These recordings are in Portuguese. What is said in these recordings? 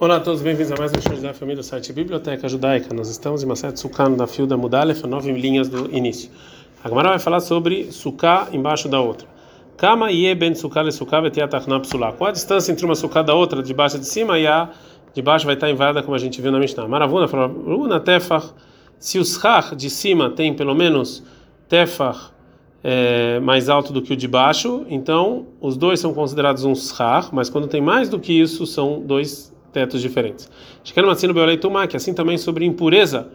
Olá a todos, bem-vindos a mais um show da família do site Biblioteca Judaica. Nós estamos em Maset Sukkah da fio da Mudalef, nove linhas do início. A vai falar sobre Sukkah embaixo da outra. Kama ye ben Sukkah le Sukkah. Qual a distância entre uma Sukkah da outra, de baixo de cima, e a de baixo vai estar inválida, como a gente viu na Mishnah. Maravuna falou, Runa se o schach de cima tem pelo menos tefach é, mais alto do que o de baixo, então os dois são considerados um schach, mas quando tem mais do que isso, são dois tetos diferentes. Que assim também sobre impureza,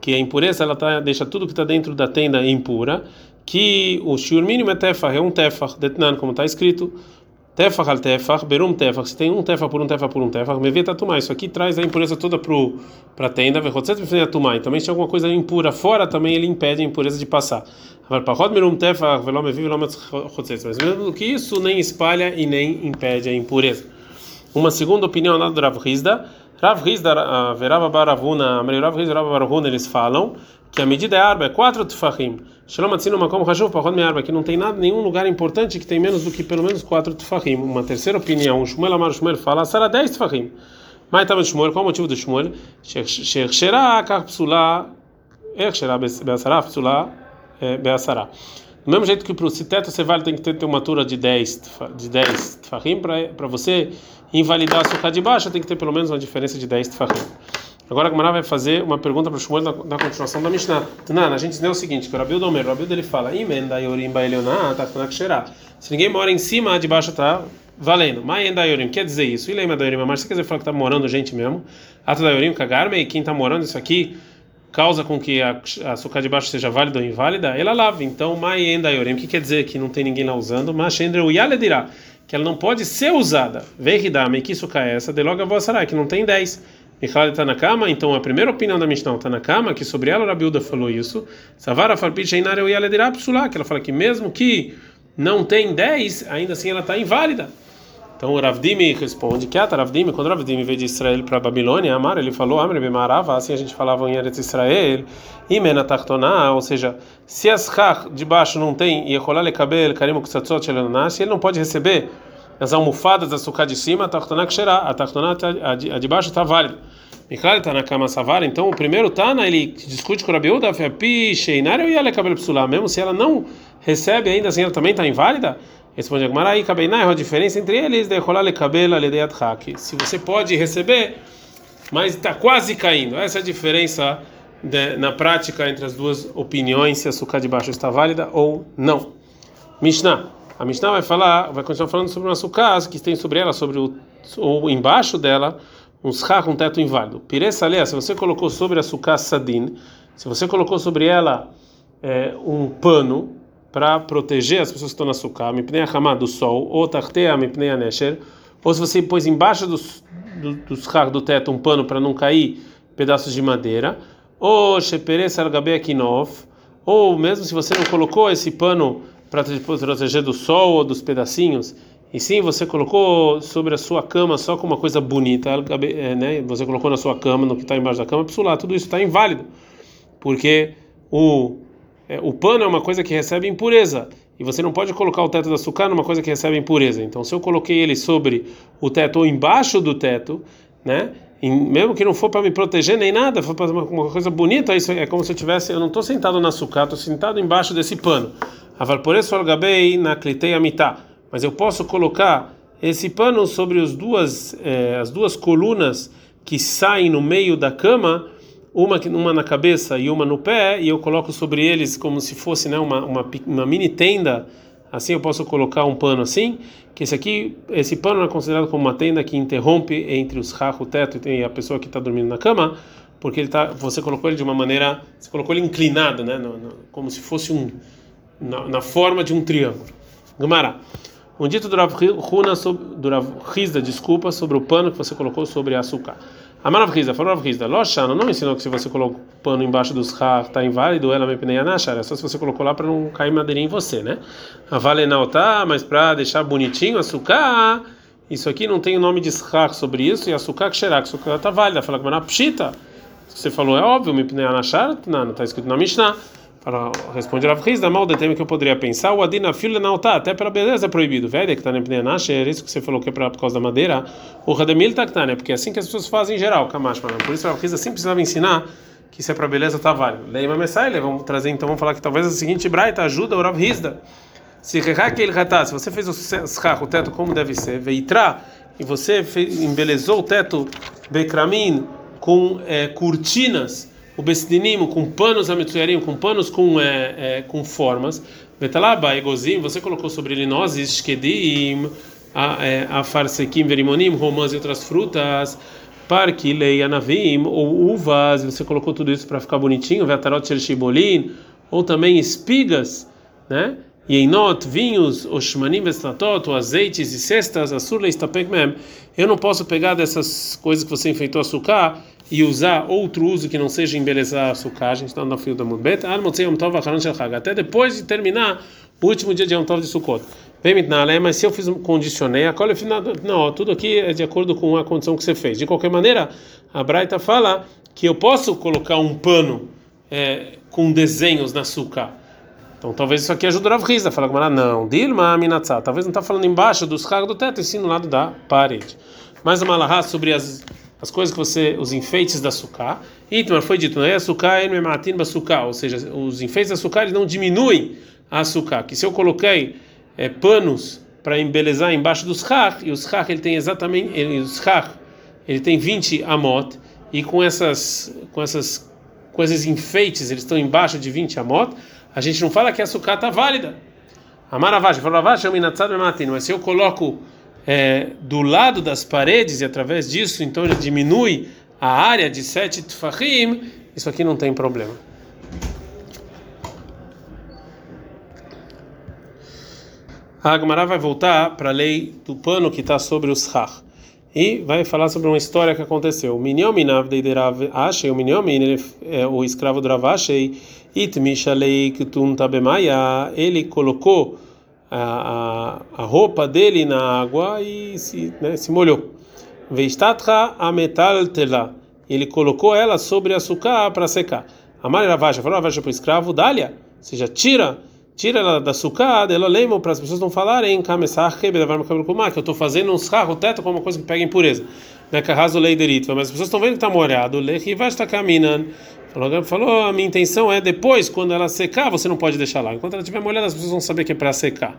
que a impureza ela tá, deixa tudo que está dentro da tenda impura, que o shiur mínimo é tefach, é um tefach, detnan, como está escrito, tefach al tefach, berum tefach, se tem um tefach por um tefach por um tefach, me vê tatumá, isso aqui traz a impureza toda para a tenda, vechotzet me tatumá, e também se alguma coisa impura fora, também ele impede a impureza de passar. Mas mesmo que isso, nem espalha e nem impede a impureza. Uma segunda opinião lá do Rav Hizda, Rav Hizda, Verava Baravuna, Rav Hizda, Rav Baravuna, eles falam que a medida é arba, é quatro tefachim. Shalom atzino makom hashuv me arba, que não tem nada, nenhum lugar importante que tem menos do que pelo menos quatro tefachim. Uma terceira opinião, Shmuel Amar Shmuel fala, será dez tefachim. Mas estava Shmuel, qual o motivo do Shmuel? Shechshera kach psula, echshera be'asara psula be'asara. Do mesmo jeito que para o teto você vale tem que ter uma altura de 10 de 10 tfahim para você invalidar a suca de baixo tem que ter pelo menos uma diferença de 10 tfahim. Agora a Gamara vai fazer uma pergunta para o Shmuel na, continuação da Mishnah. Tanan, a gente lê o seguinte, que o Rabiu Domer, o Rabiu dele fala, tachtanak Se ninguém mora em cima, de baixo está valendo. Maenda yorim, quer dizer isso? E lema da yorim, mas você quer dizer falar que está morando gente mesmo? Ata da yorim, cagarme, quem está morando isso aqui causa com que a açúcar de baixo seja válida ou inválida, ela lava. Então, o que quer dizer que não tem ninguém lá usando? Que ela não pode ser usada. Veridame, que isso é essa, de logo a vossará, que não tem 10. Michal está na cama, então a primeira opinião da Mishnah está na cama, que sobre ela a Rabiuda falou isso. Savara farpit sheinar o yale dirá psulá, que ela fala que mesmo que não tem 10, ainda assim ela está inválida. Então o Ravdimi responde que a Ravdimi, quando o Ravdimi veio de Israel para Babilônia, Amar, ele falou, Amre Bemarava, assim a gente falava em Eretz Israel, Imena Tartoná, ou seja, se as Chach de baixo não tem, e Echolale Kabel, Karim Kutsatzot Shelenash, ele não pode receber as almofadas da sucá de cima, a Tartoná Ksherá, a Tartoná, a de baixo está válida. Michal está na cama Savara, então o primeiro Tana, ele discute com o Rabiuda, Pi, Sheinar, e ela Kabel Psulá, mesmo se ela não recebe, ainda assim ela também está inválida? Responde a Gemara, é a diferença entre eles de rolar cabelo Se você pode receber, mas está quase caindo. Essa é a diferença de, na prática entre as duas opiniões, se a açúcar de baixo está válida ou não. Mishnah. A Mishnah vai falar, vai continuar falando sobre uma açúcar que tem sobre ela, sobre o, ou embaixo dela, um schach, um teto inválido. Piressa se você colocou sobre a açúcar sadin, se você colocou sobre ela é, um pano, para proteger as pessoas que estão na sukkah, mipnei hamá do sol, ou tartea mipnei nesher, ou se você pôs embaixo dos do, do, do teto um pano para não cair pedaços de madeira, ou sheperes algabe akinov, ou mesmo se você não colocou esse pano para proteger do sol ou dos pedacinhos, e sim você colocou sobre a sua cama só com uma coisa bonita, é, né? Você colocou na sua cama, no que está embaixo da cama, lá tudo isso está inválido, porque o é, o pano é uma coisa que recebe impureza e você não pode colocar o teto da açúcar numa coisa que recebe impureza. Então, se eu coloquei ele sobre o teto ou embaixo do teto, né? E mesmo que não for para me proteger nem nada, for para uma coisa bonita, isso é como se eu tivesse, eu não estou sentado na açúcar, estou sentado embaixo desse pano. Aval por isso algabei na cliteia mitá. Mas eu posso colocar esse pano sobre as duas, eh, as duas colunas que saem no meio da cama uma, uma na cabeça e uma no pé, e eu coloco sobre eles como se fosse né, uma, uma, uma mini tenda. Assim eu posso colocar um pano assim, que esse aqui, esse pano é considerado como uma tenda que interrompe entre os rachos, o teto e a pessoa que está dormindo na cama, porque ele tá, você colocou ele de uma maneira, você colocou ele inclinado, né, no, no, como se fosse um na, na, forma de um triângulo. Gamara. Um dito do Rav Huna, do Rav Rizda, desculpa, sobre o pano que você colocou sobre açúcar. Amarav Rizda, falou Rav Rizda, Loshana não ensinou que se você colocou pano embaixo dos har está inválido, ela me pneia na é só se você colocou lá para não cair madeirinha em você, né? A valenal tá, mas para deixar bonitinho, açúcar, isso aqui não tem o nome de har sobre isso, e açúcar que xerak, açúcar está válida, fala que pshita, você falou, é óbvio, me pneia na não está escrito na Mishnah. Fala, responde Rav Hizda, mal detém que eu poderia pensar, o Adina filha não tá, até pela beleza é proibido. Velho, que tá na Pneanash, é isso que você falou que é por causa da madeira. O Rademil tá que tá, né? Porque é assim que as pessoas fazem em geral, Kamash. Por isso Rav Hizda sempre precisava ensinar que se é para beleza tá válido. Leima Messaile, vamos trazer então, vamos falar que talvez a seguinte Braita ajuda o Rav Hizda. Se ele se você fez o, teto como deve ser, veitra, e você fez, embelezou o teto Bekramin com é, cortinas o Besdinim com panos ametsuyarim, com panos com, é, é, com formas. Betalaba, egozim, você colocou sobre ele nozes, shkedim, é, a farsekim, verimonim, romãs e outras frutas. Parque, lei, anavim, ou uvas, você colocou tudo isso para ficar bonitinho, vetarot shibolin, ou também espigas, né? E em not, vinhos, oshmanim vestatot, azeites e cestas, assur leistapek mem. Eu não posso pegar dessas coisas que você enfeitou açúcar e usar outro uso que não seja embelezar açúcar, a gente está no fio da Mudbet, até depois de terminar o último dia de Yom Tov de Sukkot. Mas se eu fiz condicionei, a cola não, tudo aqui é de acordo com a condição que você fez. De qualquer maneira, a Braita fala que eu posso colocar um pano é, com desenhos na açúcar. Então talvez isso aqui ajude o Rav Rizda. Fala com não, Dilma Aminatzah. Talvez não está falando embaixo dos carros do teto, e sim no lado da parede. Mais uma alahá sobre as as coisas que você, os enfeites da sucá. Itmar foi dito, não é açúcar, ou seja, os enfeites da sucá não diminuem a açúcar. Que se eu coloquei é, panos para embelezar embaixo dos char, e os char ele tem exatamente, ele, os char, ele tem 20 amot, e com essas, com essas, com esses enfeites eles estão embaixo de 20 amot, a gente não fala que a açúcar está válida. A maravagem, mas se eu coloco é, do lado das paredes e através disso, então ele diminui a área de sete tfahim, isso aqui não tem problema. A Agmará vai voltar para a lei do pano que está sobre os chach e vai falar sobre uma história que aconteceu. O Minyomin Avdeiderav Ashei, o Minyomin, é o escravo do Ravashei, Itmishalei Ktun Tabemaya, ele colocou a, a, a roupa dele na água e se, né, se molhou. Veistatra. Ele colocou ela sobre açúcar para secar. A Maria Ravaja falou Ravaja para o escravo, Dália, ou seja, tira, tira ela da açúcar, ela lembra para as pessoas não falarem, que eu estou fazendo um sarro, teto com uma coisa que pega impureza. Né, mas as pessoas estão vendo que está molhado, está caminhando. Falou, a minha intenção é depois, quando ela secar, você não pode deixar lá. Enquanto ela estiver molhada, as pessoas vão saber que é para secar.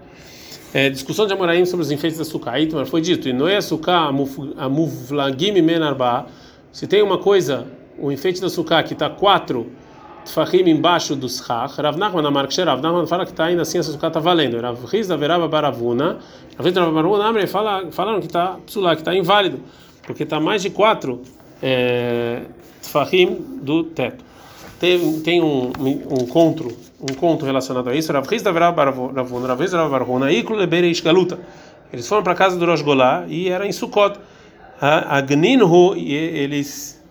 É, discussão de Amoraim sobre os enfeites da açúcar. mas foi dito, e não é açúcar, a muvlagim menarba. Se tem uma coisa, o enfeite da açúcar que está quatro tfahim embaixo dos chach, Rav Nachman Amar Rav Nachman fala que está ainda assim, essa açúcar está valendo. Rav Rizda Verava Baravuna, Rav Rizda Baravuna, falaram que está psulá, que está inválido, porque está mais de quatro é, tfahim do teto. Tem, tem um, um conto um conto relacionado a isso. Rav Hizda Rav Baravon, Rav Hizda Rav Barvona, Iklu Lebereish Galuta. Eles foram para a casa do Rosh Golá e era em Sukkot. Agninhu, e eles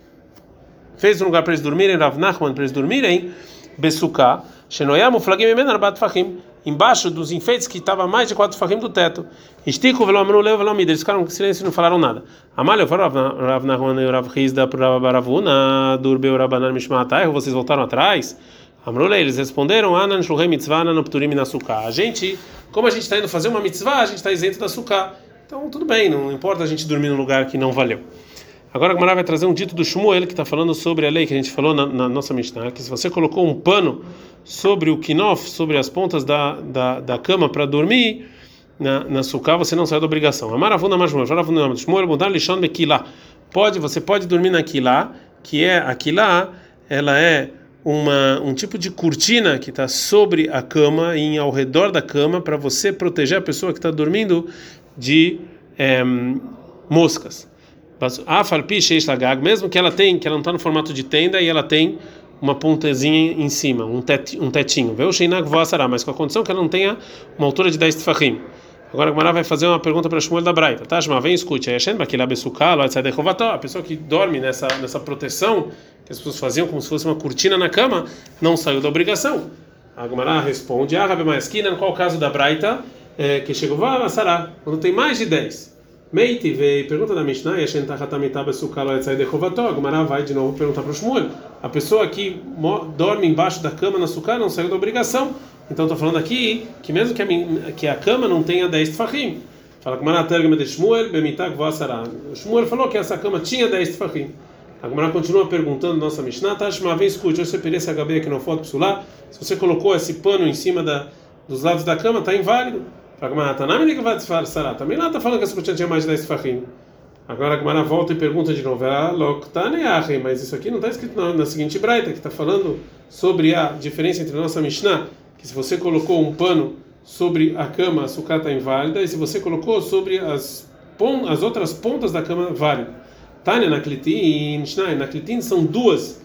fez um lugar para eles dormirem, Rav Nachman, para eles dormirem, Besuká, Shenoyam, Flagim Emen Arbat Fahim embaixo dos enfeites que estava mais de quatro farrim do teto. Estico velomenu leu velomida. Eles ficaram em silêncio e não falaram nada. Amalha, Rav Nahman e Rav Rizda Rav Baravuna, Durbeu Rabanan Mishmatai, vocês voltaram atrás? Amrule, eles responderam: Anan Shulhei Mitzvah Anan Pturim Nasuká. A gente, como a gente está indo fazer uma mitzvah, a gente está isento da suká. Então tudo bem, não importa a gente dormir num lugar que não valeu. Agora a Gemara vai trazer um dito do Shmuel que está falando sobre a lei que a gente falou na, na nossa Mishnah, que se você colocou um pano sobre o kinof, sobre as pontas da, da, da cama para dormir na, na suká, você não sai da obrigação. Amaravuna Mashmuel, Jaravuna Shmuel, Mudar Lishon Bekilá. Pode, você pode dormir naquilá, que é aquilá, ela é uma, um tipo de cortina que está sobre a cama e ao redor da cama para você proteger a pessoa que está dormindo de é, moscas mesmo que ela tem, que ela não está no formato de tenda e ela tem uma pontezinha em cima, um, tet, um tetinho. Voassará, mas com a condição que ela não tenha uma altura de 10 tefahim. Agora a vai fazer uma pergunta para Shmuel da Braita. Tá, Shmuel, vem escute. A pessoa que dorme nessa, nessa proteção que as pessoas faziam como se fosse uma cortina na cama, não saiu da obrigação. A Gemara responde, ah, Rabi Maesquina, qual o caso da Braita? É, que chegou, vá, Sará, quando tem mais de 10. Meiti veio, pergunta da Mishnah, Yashen Tachatamita Sukalo Etzai Dechovato, Agmará vai de novo perguntar para o Shmuel. A pessoa que dorme embaixo da cama na Sukkah não saiu da obrigação. Então estou falando aqui que mesmo que a, que a cama não tenha 10 tfahim. Fala que Maratergama de Shmuel, Bemitag Vossará. Shmuel falou que essa cama tinha 10 tfahim. A Gemara continua perguntando nossa Mishnah, Tashma, vem escute, você perece a gabeia que não foto psulá, se você colocou esse pano em cima da, dos lados da cama, está inválido. Também lá está falando que essa cortina tinha mais de 10 tfahim. Agora a Gemara volta e pergunta de novo, mas isso aqui não está escrito na, na seguinte braita, que está falando sobre a diferença entre a nossa Mishnah, que se você colocou um pano sobre a cama, a sucata inválida, e se você colocou sobre as, as outras pontas da cama, válida. Tânia na Klitin, na Klitin são duas,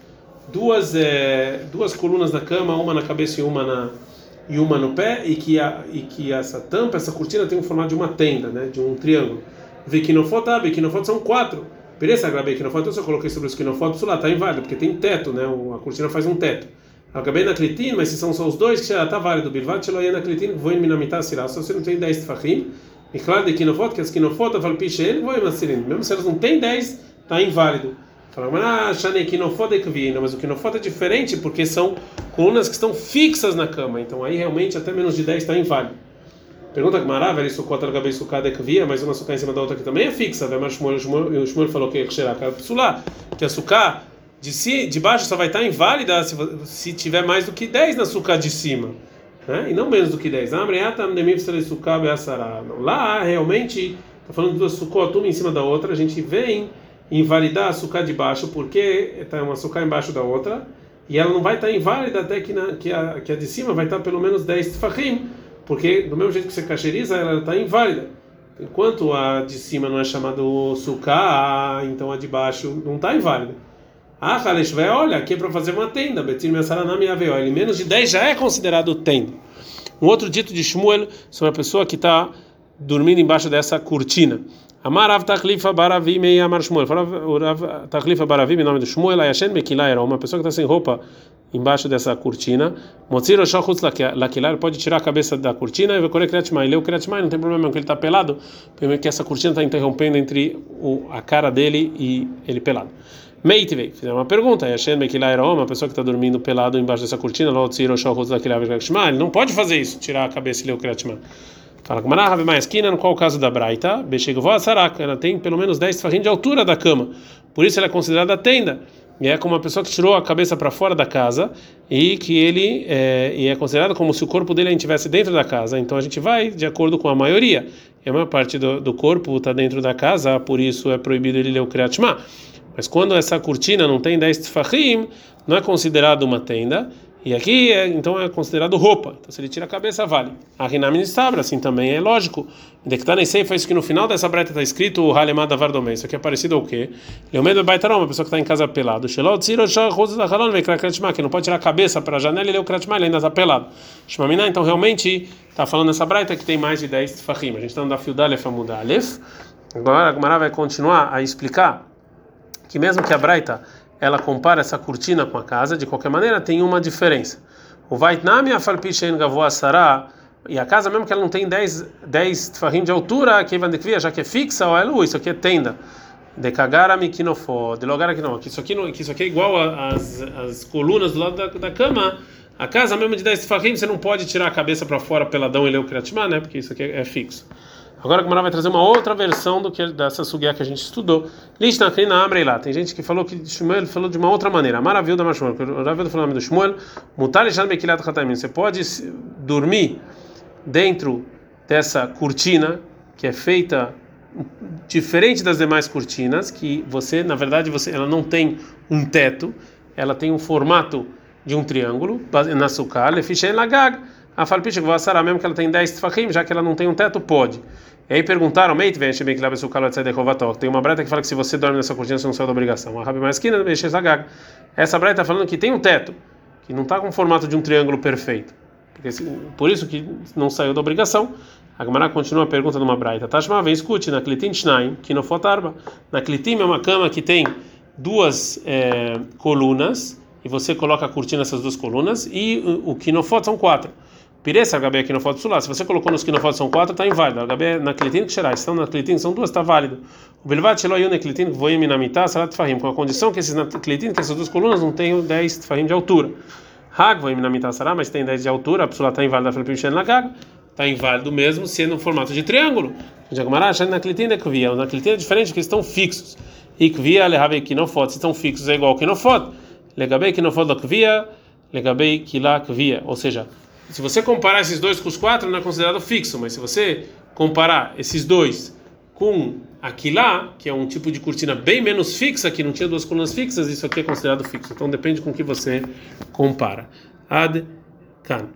duas, é, duas colunas na cama, uma na cabeça e uma na e uma no pé, e que a, e que essa tampa, essa cortina tem o formato de uma tenda, né, de um triângulo. Vikinofot, ah, Vikinofot são quatro. Beleza, então se eu coloquei sobre os Vikinofot, isso lá está inválido, porque tem teto, né, a cortina faz um teto. Acabei na Klitin, mas se são só os dois, que já está válido. Bilvat, Sheloia na Klitin, vou em Minamitar Sirá, só você não tem 10 tfachim. E claro, de Kinofot, que as Kinofot, eu falo, piche ele, vou em Mesmo se elas não têm 10, está inválido. Fala, mas ah, Shane Kinofot é Kvina, mas o Kinofot é diferente porque são colunas que estão fixas na cama, então aí realmente até menos de 10 está inválido. Pergunta que maravilha, isso contra a sucada que via, mas uma sucá em cima da outra que também é fixa. Mas o Shmuel falou que que a sucá de, si, de baixo só vai estar inválida se, se tiver mais do que 10 na sucá de cima. Né? E não menos do que 10. Ah, Lá realmente está falando de duas sucot, uma em cima da outra, a gente vem invalidar a sucá de baixo, porque está uma sucá embaixo da outra, e ela não vai estar inválida até que, na, que, a, que a de cima vai estar pelo menos 10 tfahim, porque do mesmo jeito que você cacheriza, ela está inválida. Enquanto a de cima não é chamada sucá, então a de baixo não está inválida. Ah, vai olha, aqui é para fazer uma tenda. Betir Mesaranami Ele menos de 10 já é considerado tenda. Um outro dito de Shmuel sobre a pessoa que está dormindo embaixo dessa cortina. Amar Rav Tachlifa Baravim e Amar Shmuel. Rav Tachlifa Baravim, em nome do Shmuel, Ayashen Mekilá era uma pessoa que está sem roupa embaixo dessa cortina. Motzir o Shachutz Lakilar pode tirar a cabeça da cortina e vai colher Kriatmai. Leu Kriatmai, não tem problema, porque ele está pelado, porque essa cortina está interrompendo entre o, a cara dele e ele pelado. Meitvei, fizeram uma pergunta, Yashen Mekilá era uma pessoa que está dormindo pelado embaixo dessa cortina, Motzir o Shachutz Lakilar ele não pode fazer isso, tirar a cabeça e ler o Kriatmai. Fala mais esquina, qual o caso da Braita? Ela tem pelo menos 10 farrim de altura da cama, por isso ela é considerada tenda. E é como uma pessoa que tirou a cabeça para fora da casa e que ele é, e é considerado como se o corpo dele estivesse dentro da casa. Então a gente vai de acordo com a maioria. E a maior parte do, do corpo está dentro da casa, por isso é proibido ele ler o Kriyat Mas quando essa cortina não tem 10 tfahim, não é considerado uma tenda e aqui, é, então, é considerado roupa. Então, se ele tira a cabeça, vale. A Rinam Nistabra, assim também é lógico. Dectanem Seifa, isso que no final dessa breta está escrito o Halemada Vardomé. Isso aqui é parecido ao quê? Leomedo Baitarão, uma pessoa que está em casa pelado. Shelot Ziro Shah Rosa da Halon, que não pode tirar a cabeça para a janela e ler o Kratma, ele ainda está pelado. Shmamina, então, realmente, está falando nessa breta que tem mais de 10 Fahim. A gente está no da Fiudalef Amudalef. Agora, a Gumara vai continuar a explicar que mesmo que a Braita ela compara essa cortina com a casa, de qualquer maneira tem uma diferença. O Vaitnami Afalpishen Gavoa Sarah, e a casa, mesmo que ela não tem 10, 10 tfarrim de altura, que vai já que é fixa, ou é isso aqui é tenda. De cagarami kinofó, de lugar aqui não, que isso aqui, não, que isso aqui é igual às as colunas do lado da, da cama. A casa mesmo de 10 tfarrim, você não pode tirar a cabeça para fora peladão e ler o Kriatma, né? Porque isso aqui é, é fixo. Agora a Gemara vai trazer uma outra versão do que dessa sugia que a gente estudou. Lista na Amrei lá. Tem gente que falou que Shmuel falou de uma outra maneira. Maravilha da Mashmuel. O Ravel falou do Shmuel. Mutar Bekilat Hatamin. Você pode dormir dentro dessa cortina que é feita diferente das demais cortinas, que você, na verdade, você, ela não tem um teto, ela tem um formato de um triângulo, na sukkah, lefishen lagag, a falpicha que vai mesmo que ela tem 10 tfachim, já que ela não tem um teto, pode. E aí perguntaram, Meit vem bem que leva o calor de Tem uma breta que fala que se você dorme nessa cortina você não sai da obrigação. A Rabi Maskina Essa breta está falando que tem um teto, que não está com o formato de um triângulo perfeito. Por isso que não saiu da obrigação. A Gemara continua a pergunta de uma braita. Tashma, vem escute, na Klitin Shnaim, que não fotarba. Na Klitim é uma cama que tem duas é, colunas, e você coloca a cortina nessas duas colunas, e o, o Kinofot são quatro. Piressa, HB aqui no foto sulá. Se você colocou nos que no foto são quatro, está inválido. HB na clitin que será. Estão na clitin são duas, está válido. O belvat shelo yune clitin voim minamita salat fahim. Com a condição que esses clitin, que essas duas colunas não tenham 10 fahim de altura. Hag voim minamita sará, mas tem 10 de altura. A pessoa está inválida. Para na gaga. Está inválido mesmo se é no formato de triângulo. Jagmará, na clitin é kvia. Na clitin é diferente porque estão fixos. E kvia lehave que não foto. Se estão fixos é igual que não foto. Legabei que não foto da kvia. Legabei que lá kvia. Ou seja, se você comparar esses dois com os quatro, não é considerado fixo, mas se você comparar esses dois com aquilá, que é um tipo de cortina bem menos fixa, que não tinha duas colunas fixas, isso aqui é considerado fixo. Então depende com que você compara. Ad can.